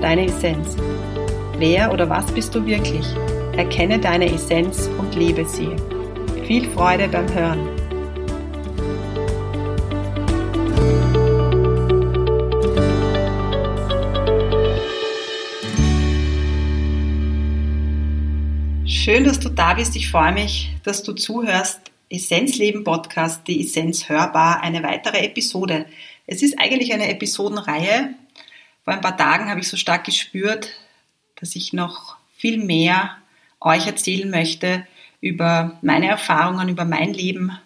deine Essenz. Wer oder was bist du wirklich? Erkenne deine Essenz und lebe sie. Viel Freude beim Hören. Schön, dass du da bist. Ich freue mich, dass du zuhörst. Essenzleben Podcast, die Essenz hörbar, eine weitere Episode. Es ist eigentlich eine Episodenreihe, vor ein paar Tagen habe ich so stark gespürt, dass ich noch viel mehr euch erzählen möchte über meine Erfahrungen, über mein Leben,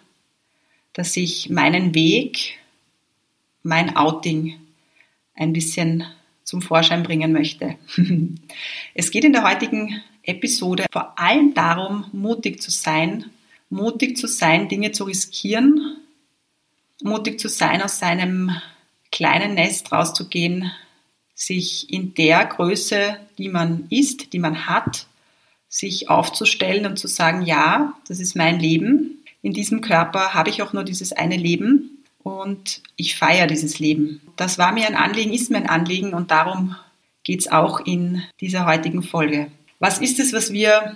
dass ich meinen Weg, mein Outing ein bisschen zum Vorschein bringen möchte. es geht in der heutigen Episode vor allem darum, mutig zu sein, mutig zu sein, Dinge zu riskieren, mutig zu sein, aus seinem kleinen Nest rauszugehen, sich in der Größe, die man ist, die man hat, sich aufzustellen und zu sagen, ja, das ist mein Leben. In diesem Körper habe ich auch nur dieses eine Leben und ich feiere dieses Leben. Das war mir ein Anliegen, ist mir ein Anliegen und darum geht es auch in dieser heutigen Folge. Was ist es, was wir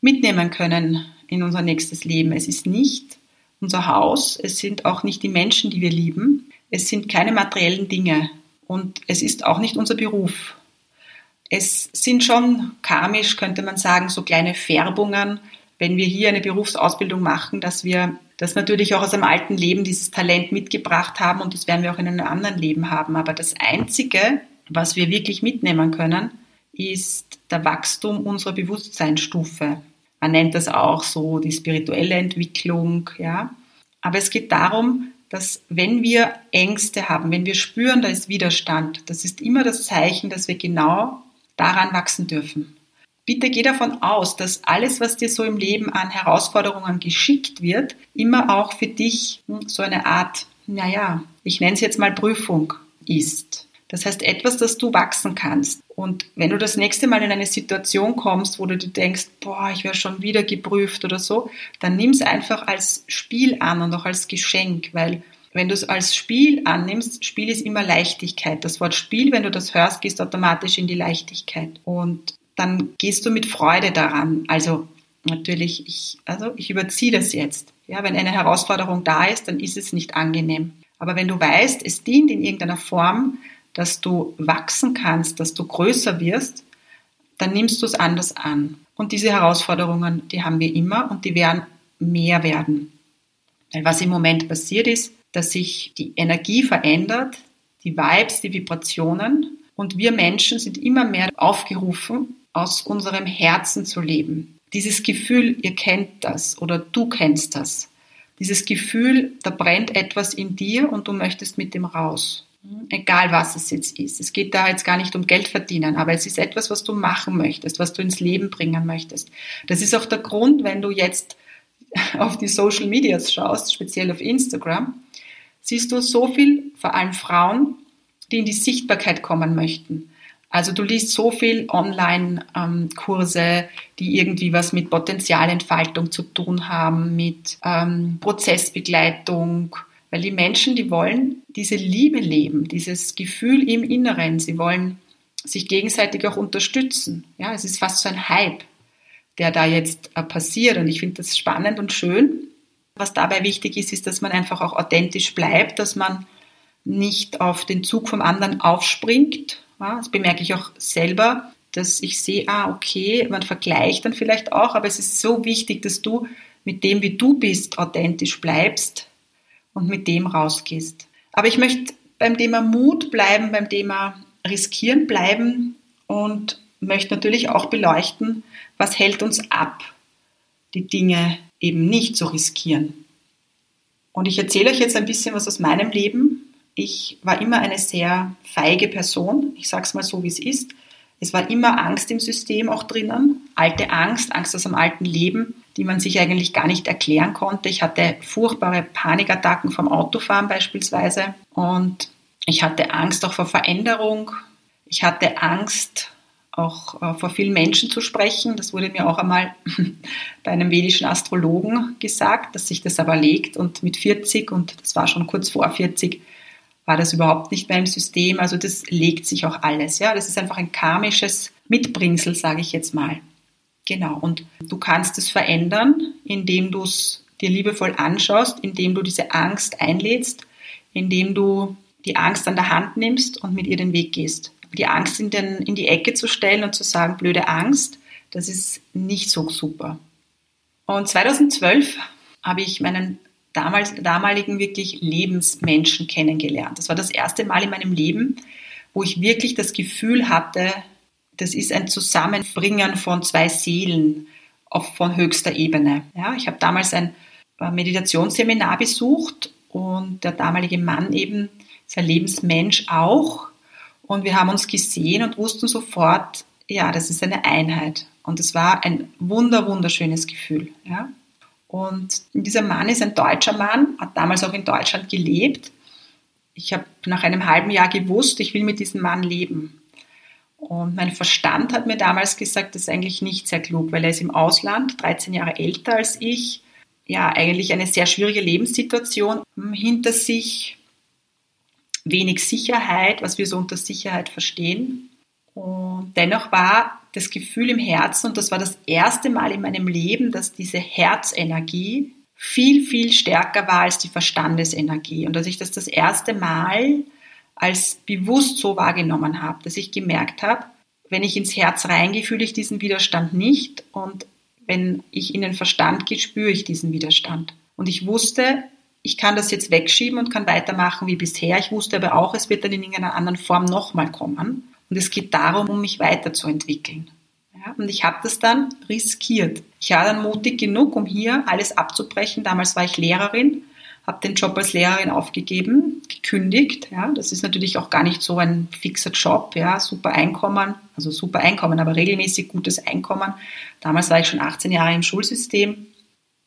mitnehmen können in unser nächstes Leben? Es ist nicht unser Haus, es sind auch nicht die Menschen, die wir lieben, es sind keine materiellen Dinge, und es ist auch nicht unser Beruf. Es sind schon karmisch, könnte man sagen, so kleine Färbungen, wenn wir hier eine Berufsausbildung machen, dass wir das natürlich auch aus einem alten Leben dieses Talent mitgebracht haben und das werden wir auch in einem anderen Leben haben. Aber das Einzige, was wir wirklich mitnehmen können, ist der Wachstum unserer Bewusstseinsstufe. Man nennt das auch so die spirituelle Entwicklung, ja. Aber es geht darum, dass wenn wir Ängste haben, wenn wir spüren, da ist Widerstand, das ist immer das Zeichen, dass wir genau daran wachsen dürfen. Bitte geh davon aus, dass alles, was dir so im Leben an Herausforderungen geschickt wird, immer auch für dich so eine Art, naja, ich nenne es jetzt mal Prüfung ist. Das heißt etwas, das du wachsen kannst. Und wenn du das nächste Mal in eine Situation kommst, wo du dir denkst, boah, ich werde schon wieder geprüft oder so, dann nimm es einfach als Spiel an und auch als Geschenk, weil wenn du es als Spiel annimmst, Spiel ist immer Leichtigkeit. Das Wort Spiel, wenn du das hörst, gehst automatisch in die Leichtigkeit. Und dann gehst du mit Freude daran. Also natürlich, ich, also ich überziehe das jetzt. Ja, wenn eine Herausforderung da ist, dann ist es nicht angenehm. Aber wenn du weißt, es dient in irgendeiner Form dass du wachsen kannst, dass du größer wirst, dann nimmst du es anders an. Und diese Herausforderungen, die haben wir immer und die werden mehr werden. Weil was im Moment passiert ist, dass sich die Energie verändert, die Vibes, die Vibrationen und wir Menschen sind immer mehr aufgerufen, aus unserem Herzen zu leben. Dieses Gefühl, ihr kennt das oder du kennst das. Dieses Gefühl, da brennt etwas in dir und du möchtest mit dem raus. Egal was es jetzt ist. Es geht da jetzt gar nicht um Geld verdienen, aber es ist etwas, was du machen möchtest, was du ins Leben bringen möchtest. Das ist auch der Grund, wenn du jetzt auf die Social Medias schaust, speziell auf Instagram, siehst du so viel, vor allem Frauen, die in die Sichtbarkeit kommen möchten. Also du liest so viel Online-Kurse, die irgendwie was mit Potenzialentfaltung zu tun haben, mit ähm, Prozessbegleitung, weil die Menschen, die wollen diese Liebe leben, dieses Gefühl im Inneren. Sie wollen sich gegenseitig auch unterstützen. Ja, es ist fast so ein Hype, der da jetzt äh, passiert. Und ich finde das spannend und schön. Was dabei wichtig ist, ist, dass man einfach auch authentisch bleibt, dass man nicht auf den Zug vom anderen aufspringt. Ja, das bemerke ich auch selber, dass ich sehe, ah, okay, man vergleicht dann vielleicht auch, aber es ist so wichtig, dass du mit dem, wie du bist, authentisch bleibst und mit dem rausgehst. Aber ich möchte beim Thema Mut bleiben, beim Thema Riskieren bleiben und möchte natürlich auch beleuchten, was hält uns ab, die Dinge eben nicht zu riskieren. Und ich erzähle euch jetzt ein bisschen was aus meinem Leben. ich war immer eine sehr feige Person. Ich sage es mal so, wie es ist. Es war immer Angst im System auch drinnen. Alte Angst, Angst aus dem alten Leben, die man sich eigentlich gar nicht erklären konnte. Ich hatte furchtbare Panikattacken vom Autofahren beispielsweise. Und ich hatte Angst auch vor Veränderung. Ich hatte Angst auch äh, vor vielen Menschen zu sprechen. Das wurde mir auch einmal bei einem vedischen Astrologen gesagt, dass sich das aber legt. Und mit 40, und das war schon kurz vor 40, war das überhaupt nicht mehr im System. Also das legt sich auch alles. Ja, das ist einfach ein karmisches Mitbringsel, sage ich jetzt mal. Genau. Und du kannst es verändern, indem du es dir liebevoll anschaust, indem du diese Angst einlädst, indem du die Angst an der Hand nimmst und mit ihr den Weg gehst die Angst in, den, in die Ecke zu stellen und zu sagen, blöde Angst, das ist nicht so super. Und 2012 habe ich meinen damals, damaligen wirklich Lebensmenschen kennengelernt. Das war das erste Mal in meinem Leben, wo ich wirklich das Gefühl hatte, das ist ein Zusammenbringen von zwei Seelen auf, von höchster Ebene. Ja, ich habe damals ein Meditationsseminar besucht und der damalige Mann eben, sein Lebensmensch auch. Und wir haben uns gesehen und wussten sofort, ja, das ist eine Einheit. Und es war ein wunder, wunderschönes Gefühl. Ja. Und dieser Mann ist ein deutscher Mann, hat damals auch in Deutschland gelebt. Ich habe nach einem halben Jahr gewusst, ich will mit diesem Mann leben. Und mein Verstand hat mir damals gesagt, das ist eigentlich nicht sehr klug, weil er ist im Ausland, 13 Jahre älter als ich, ja, eigentlich eine sehr schwierige Lebenssituation hinter sich, wenig Sicherheit, was wir so unter Sicherheit verstehen. Und dennoch war das Gefühl im Herzen, und das war das erste Mal in meinem Leben, dass diese Herzenergie viel, viel stärker war als die Verstandesenergie. Und dass ich das das erste Mal als bewusst so wahrgenommen habe, dass ich gemerkt habe, wenn ich ins Herz reingehe, fühle ich diesen Widerstand nicht. Und wenn ich in den Verstand gehe, spüre ich diesen Widerstand. Und ich wusste, ich kann das jetzt wegschieben und kann weitermachen wie bisher. Ich wusste aber auch, es wird dann in irgendeiner anderen Form nochmal kommen. Und es geht darum, um mich weiterzuentwickeln. Ja, und ich habe das dann riskiert. Ich war dann mutig genug, um hier alles abzubrechen. Damals war ich Lehrerin, habe den Job als Lehrerin aufgegeben, gekündigt. Ja, das ist natürlich auch gar nicht so ein fixer Job, ja, super Einkommen, also super Einkommen, aber regelmäßig gutes Einkommen. Damals war ich schon 18 Jahre im Schulsystem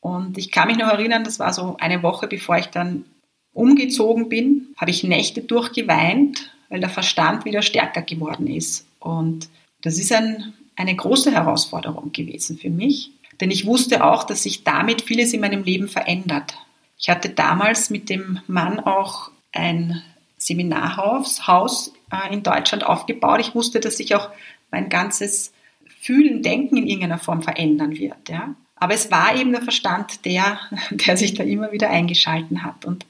und ich kann mich noch erinnern, das war so eine Woche, bevor ich dann umgezogen bin, habe ich Nächte durchgeweint, weil der Verstand wieder stärker geworden ist. Und das ist ein, eine große Herausforderung gewesen für mich, denn ich wusste auch, dass sich damit vieles in meinem Leben verändert. Ich hatte damals mit dem Mann auch ein Seminarhaus Haus, äh, in Deutschland aufgebaut. Ich wusste, dass sich auch mein ganzes Fühlen, Denken in irgendeiner Form verändern wird. Ja? Aber es war eben der Verstand, der, der sich da immer wieder eingeschalten hat. Und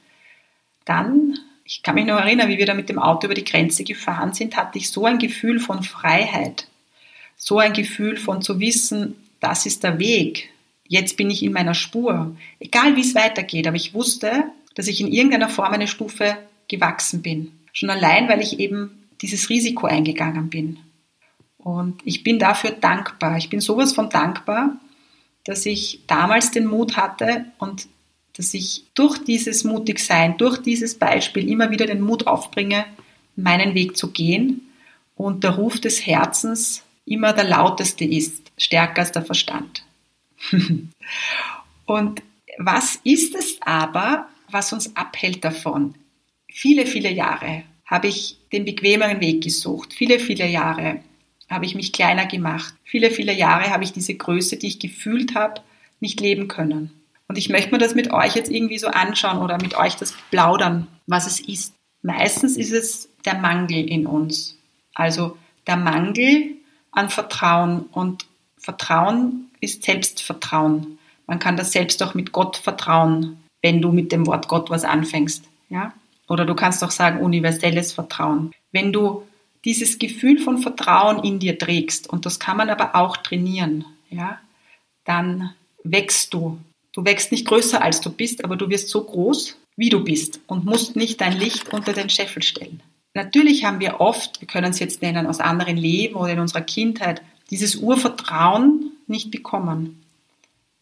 dann, ich kann mich noch erinnern, wie wir da mit dem Auto über die Grenze gefahren sind, hatte ich so ein Gefühl von Freiheit, so ein Gefühl von zu wissen, das ist der Weg. Jetzt bin ich in meiner Spur. Egal wie es weitergeht, aber ich wusste, dass ich in irgendeiner Form eine Stufe gewachsen bin. Schon allein, weil ich eben dieses Risiko eingegangen bin. Und ich bin dafür dankbar. Ich bin sowas von dankbar, dass ich damals den Mut hatte und dass ich durch dieses Mutigsein, durch dieses Beispiel immer wieder den Mut aufbringe, meinen Weg zu gehen und der Ruf des Herzens immer der lauteste ist, stärker als der Verstand. und was ist es aber, was uns abhält davon? Viele, viele Jahre habe ich den bequemeren Weg gesucht. Viele, viele Jahre habe ich mich kleiner gemacht. Viele, viele Jahre habe ich diese Größe, die ich gefühlt habe, nicht leben können. Und ich möchte mir das mit euch jetzt irgendwie so anschauen oder mit euch das plaudern, was es ist. Meistens ist es der Mangel in uns. Also der Mangel an Vertrauen. Und Vertrauen ist Selbstvertrauen. Man kann das selbst auch mit Gott vertrauen, wenn du mit dem Wort Gott was anfängst. Ja? Oder du kannst auch sagen universelles Vertrauen. Wenn du dieses Gefühl von Vertrauen in dir trägst, und das kann man aber auch trainieren, ja, dann wächst du. Du wächst nicht größer als du bist, aber du wirst so groß, wie du bist und musst nicht dein Licht unter den Scheffel stellen. Natürlich haben wir oft, wir können es jetzt nennen, aus anderen Leben oder in unserer Kindheit, dieses Urvertrauen nicht bekommen.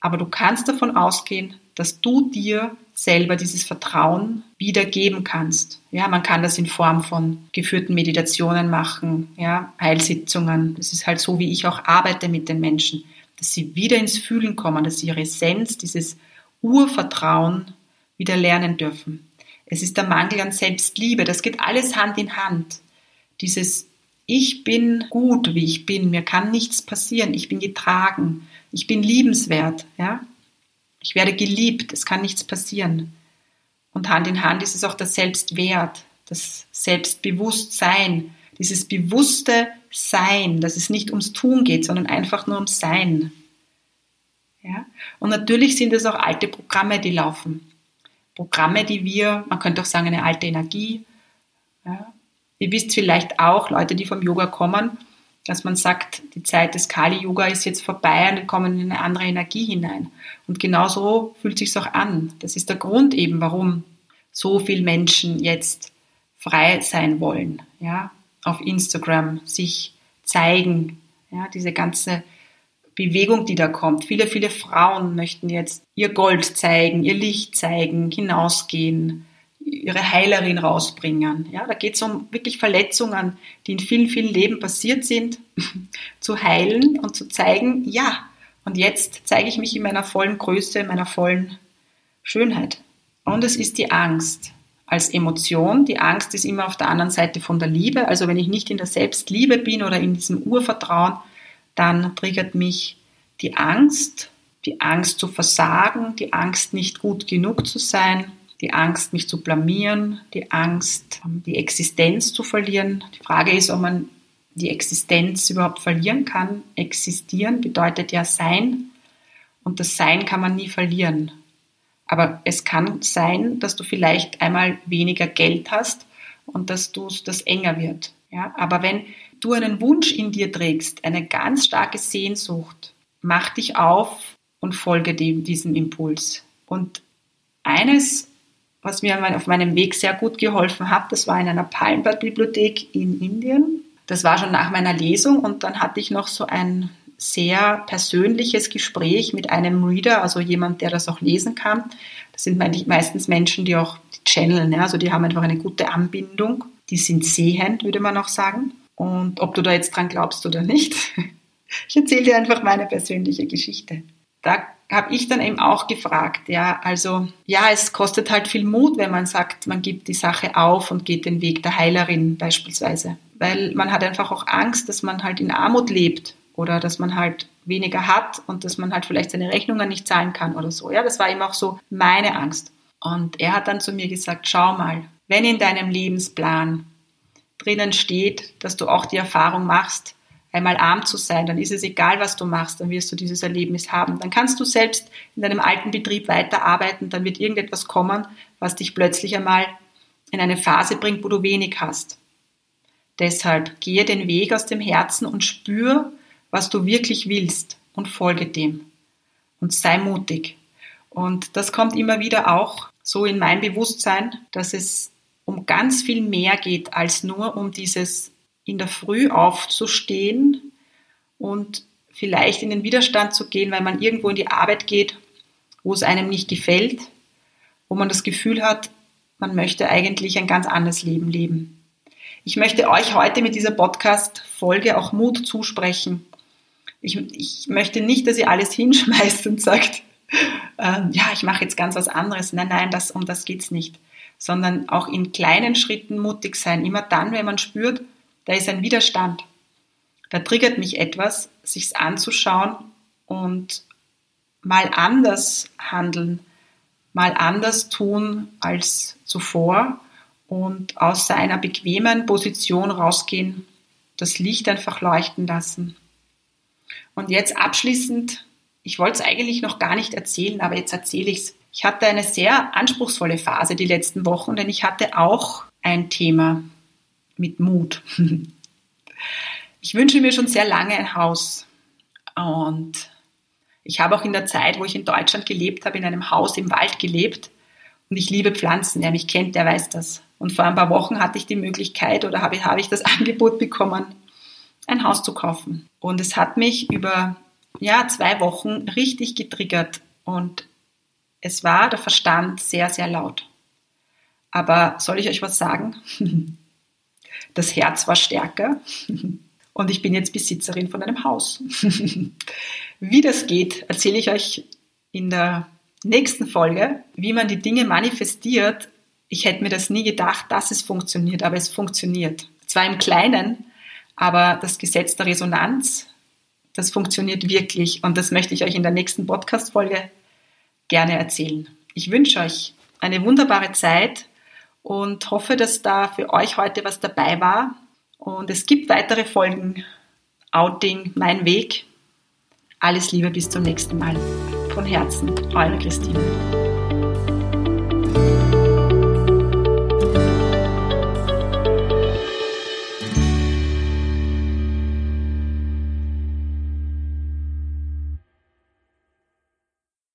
Aber du kannst davon ausgehen, dass du dir selber dieses Vertrauen wiedergeben kannst. Ja, man kann das in Form von geführten Meditationen machen, ja, Heilsitzungen. Das ist halt so, wie ich auch arbeite mit den Menschen, dass sie wieder ins Fühlen kommen, dass sie ihre Essenz, dieses Urvertrauen wieder lernen dürfen. Es ist der Mangel an Selbstliebe. Das geht alles Hand in Hand. Dieses Ich bin gut, wie ich bin. Mir kann nichts passieren. Ich bin getragen. Ich bin liebenswert. Ja? Ich werde geliebt. Es kann nichts passieren. Und Hand in Hand ist es auch der Selbstwert, das Selbstbewusstsein, dieses bewusste Sein, dass es nicht ums Tun geht, sondern einfach nur ums Sein. Ja? Und natürlich sind es auch alte Programme, die laufen. Programme, die wir, man könnte auch sagen, eine alte Energie. Ja? Ihr wisst vielleicht auch, Leute, die vom Yoga kommen, dass man sagt, die Zeit des Kali-Yoga ist jetzt vorbei und wir kommen in eine andere Energie hinein. Und genau so fühlt sich auch an. Das ist der Grund eben, warum so viele Menschen jetzt frei sein wollen, ja, auf Instagram sich zeigen, ja, diese ganze Bewegung, die da kommt. Viele, viele Frauen möchten jetzt ihr Gold zeigen, ihr Licht zeigen, hinausgehen, ihre Heilerin rausbringen. Ja, da geht es um wirklich Verletzungen, die in vielen, vielen Leben passiert sind, zu heilen und zu zeigen, ja, und jetzt zeige ich mich in meiner vollen Größe, in meiner vollen Schönheit. Und es ist die Angst als Emotion. Die Angst ist immer auf der anderen Seite von der Liebe. Also wenn ich nicht in der Selbstliebe bin oder in diesem Urvertrauen, dann triggert mich die Angst, die Angst zu versagen, die Angst nicht gut genug zu sein, die Angst, mich zu blamieren, die Angst, die Existenz zu verlieren. Die Frage ist, ob man die Existenz überhaupt verlieren kann. Existieren bedeutet ja sein und das Sein kann man nie verlieren. Aber es kann sein, dass du vielleicht einmal weniger Geld hast und dass du das enger wird. Ja, aber wenn du einen Wunsch in dir trägst, eine ganz starke Sehnsucht, mach dich auf und folge dem, diesem Impuls. Und eines was mir auf meinem Weg sehr gut geholfen hat, das war in einer Palmblatt-Bibliothek in Indien. Das war schon nach meiner Lesung und dann hatte ich noch so ein sehr persönliches Gespräch mit einem Reader, also jemand, der das auch lesen kann. Das sind meistens Menschen, die auch channeln, also die haben einfach eine gute Anbindung. Die sind sehend, würde man auch sagen. Und ob du da jetzt dran glaubst oder nicht, ich erzähle dir einfach meine persönliche Geschichte. Da habe ich dann eben auch gefragt, ja, also ja, es kostet halt viel Mut, wenn man sagt, man gibt die Sache auf und geht den Weg der Heilerin beispielsweise, weil man hat einfach auch Angst, dass man halt in Armut lebt oder dass man halt weniger hat und dass man halt vielleicht seine Rechnungen nicht zahlen kann oder so. Ja, das war eben auch so meine Angst. Und er hat dann zu mir gesagt, schau mal, wenn in deinem Lebensplan drinnen steht, dass du auch die Erfahrung machst, einmal arm zu sein, dann ist es egal, was du machst, dann wirst du dieses Erlebnis haben. Dann kannst du selbst in deinem alten Betrieb weiterarbeiten, dann wird irgendetwas kommen, was dich plötzlich einmal in eine Phase bringt, wo du wenig hast. Deshalb gehe den Weg aus dem Herzen und spür, was du wirklich willst und folge dem. Und sei mutig. Und das kommt immer wieder auch so in mein Bewusstsein, dass es um ganz viel mehr geht als nur um dieses in der Früh aufzustehen und vielleicht in den Widerstand zu gehen, weil man irgendwo in die Arbeit geht, wo es einem nicht gefällt, wo man das Gefühl hat, man möchte eigentlich ein ganz anderes Leben leben. Ich möchte euch heute mit dieser Podcast-Folge auch Mut zusprechen. Ich, ich, möchte nicht, dass ihr alles hinschmeißt und sagt, äh, ja, ich mache jetzt ganz was anderes. Nein, nein, das, um das geht's nicht. Sondern auch in kleinen Schritten mutig sein. Immer dann, wenn man spürt, da ist ein Widerstand. Da triggert mich etwas, sich's anzuschauen und mal anders handeln, mal anders tun als zuvor und aus seiner bequemen Position rausgehen, das Licht einfach leuchten lassen. Und jetzt abschließend, ich wollte es eigentlich noch gar nicht erzählen, aber jetzt erzähle ich es. Ich hatte eine sehr anspruchsvolle Phase die letzten Wochen, denn ich hatte auch ein Thema, mit Mut. Ich wünsche mir schon sehr lange ein Haus. Und ich habe auch in der Zeit, wo ich in Deutschland gelebt habe, in einem Haus im Wald gelebt. Und ich liebe Pflanzen. Wer mich kennt, der weiß das. Und vor ein paar Wochen hatte ich die Möglichkeit oder habe, habe ich das Angebot bekommen, ein Haus zu kaufen. Und es hat mich über ja, zwei Wochen richtig getriggert. Und Es war der Verstand sehr, sehr laut. Aber soll ich euch was sagen? Das Herz war stärker und ich bin jetzt Besitzerin von einem Haus. Wie das geht, erzähle ich euch in der nächsten Folge, wie man die Dinge manifestiert. Ich hätte mir das nie gedacht, dass es funktioniert, aber es funktioniert. Zwar im Kleinen, aber das Gesetz der Resonanz, das funktioniert wirklich und das möchte ich euch in der nächsten Podcast-Folge gerne erzählen. Ich wünsche euch eine wunderbare Zeit und hoffe, dass da für euch heute was dabei war. Und es gibt weitere Folgen. Outing, mein Weg. Alles Liebe bis zum nächsten Mal. Von Herzen, eure Christine.